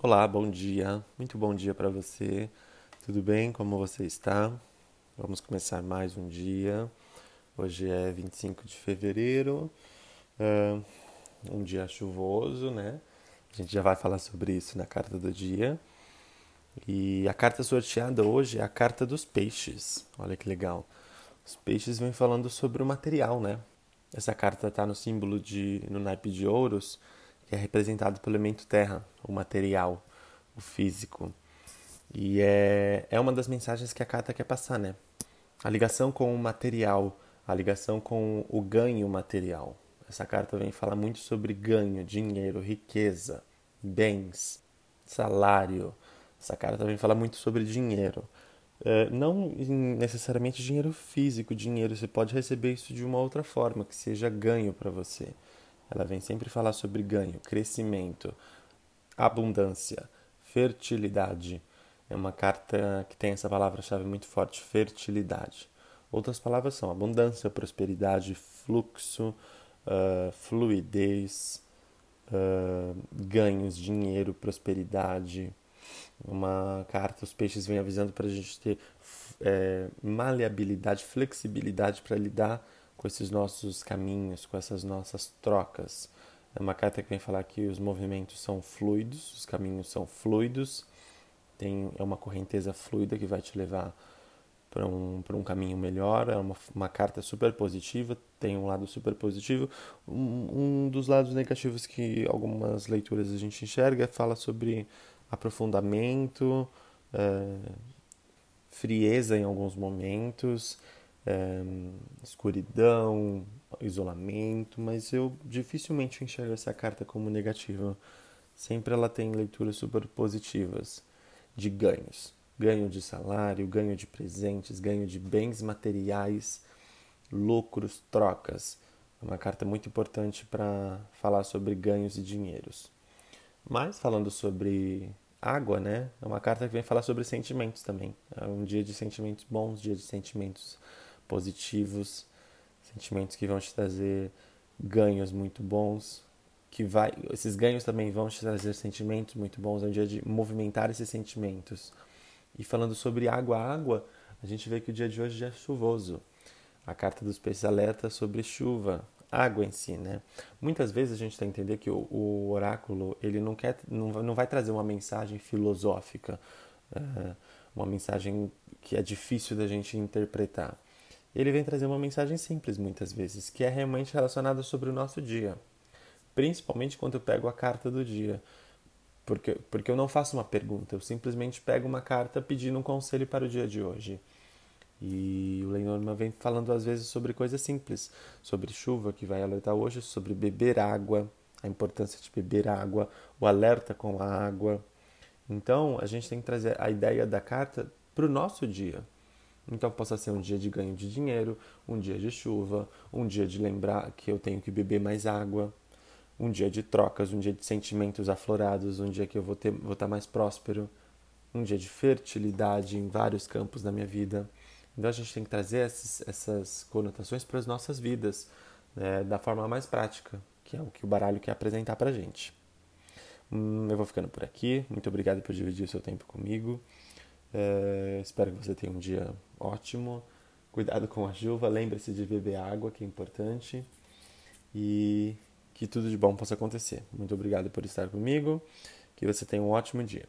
Olá, bom dia. Muito bom dia para você. Tudo bem? Como você está? Vamos começar mais um dia. Hoje é 25 de fevereiro, uh, um dia chuvoso, né? A gente já vai falar sobre isso na carta do dia. E a carta sorteada hoje é a carta dos peixes. Olha que legal. Os peixes vêm falando sobre o material, né? Essa carta está no símbolo de no naipe de ouros que é representado pelo elemento terra, o material, o físico. E é, é uma das mensagens que a carta quer passar, né? A ligação com o material, a ligação com o ganho material. Essa carta vem falar muito sobre ganho, dinheiro, riqueza, bens, salário. Essa carta vem falar muito sobre dinheiro. É, não necessariamente dinheiro físico, dinheiro. Você pode receber isso de uma outra forma, que seja ganho para você. Ela vem sempre falar sobre ganho, crescimento, abundância, fertilidade. É uma carta que tem essa palavra-chave muito forte, fertilidade. Outras palavras são abundância, prosperidade, fluxo, uh, fluidez, uh, ganhos, dinheiro, prosperidade. Uma carta, os peixes vêm avisando para a gente ter é, maleabilidade, flexibilidade para lidar com esses nossos caminhos, com essas nossas trocas. É uma carta que vem falar que os movimentos são fluidos, os caminhos são fluidos, tem, é uma correnteza fluida que vai te levar para um, um caminho melhor. É uma, uma carta super positiva, tem um lado super positivo. Um, um dos lados negativos que algumas leituras a gente enxerga fala sobre aprofundamento, é, frieza em alguns momentos é, escuridão, isolamento, mas eu dificilmente enxergo essa carta como negativa. Sempre ela tem leituras super positivas de ganhos. Ganho de salário, ganho de presentes, ganho de bens materiais, lucros, trocas. É uma carta muito importante para falar sobre ganhos e dinheiros. Mas falando sobre água, né? É uma carta que vem falar sobre sentimentos também. É um dia de sentimentos bons, dia de sentimentos positivos, sentimentos que vão te trazer ganhos muito bons, que vai, esses ganhos também vão te trazer sentimentos muito bons, é um dia de movimentar esses sentimentos. E falando sobre água, água, a gente vê que o dia de hoje é chuvoso. A carta dos peixes alerta sobre chuva, água em si, né? Muitas vezes a gente tem que entender que o, o oráculo ele não quer, não, não vai trazer uma mensagem filosófica, é, uma mensagem que é difícil da gente interpretar ele vem trazer uma mensagem simples muitas vezes, que é realmente relacionada sobre o nosso dia. Principalmente quando eu pego a carta do dia. Porque, porque eu não faço uma pergunta, eu simplesmente pego uma carta pedindo um conselho para o dia de hoje. E o Lenormand vem falando às vezes sobre coisas simples, sobre chuva que vai alertar hoje, sobre beber água, a importância de beber água, o alerta com a água. Então a gente tem que trazer a ideia da carta para o nosso dia, então possa ser um dia de ganho de dinheiro, um dia de chuva, um dia de lembrar que eu tenho que beber mais água, um dia de trocas, um dia de sentimentos aflorados, um dia que eu vou, ter, vou estar mais próspero, um dia de fertilidade em vários campos da minha vida. Então a gente tem que trazer essas, essas conotações para as nossas vidas né, da forma mais prática, que é o que o baralho quer apresentar para a gente. Hum, eu vou ficando por aqui. Muito obrigado por dividir o seu tempo comigo. É, espero que você tenha um dia ótimo. Cuidado com a chuva, lembre-se de beber água, que é importante. E que tudo de bom possa acontecer. Muito obrigado por estar comigo. Que você tenha um ótimo dia.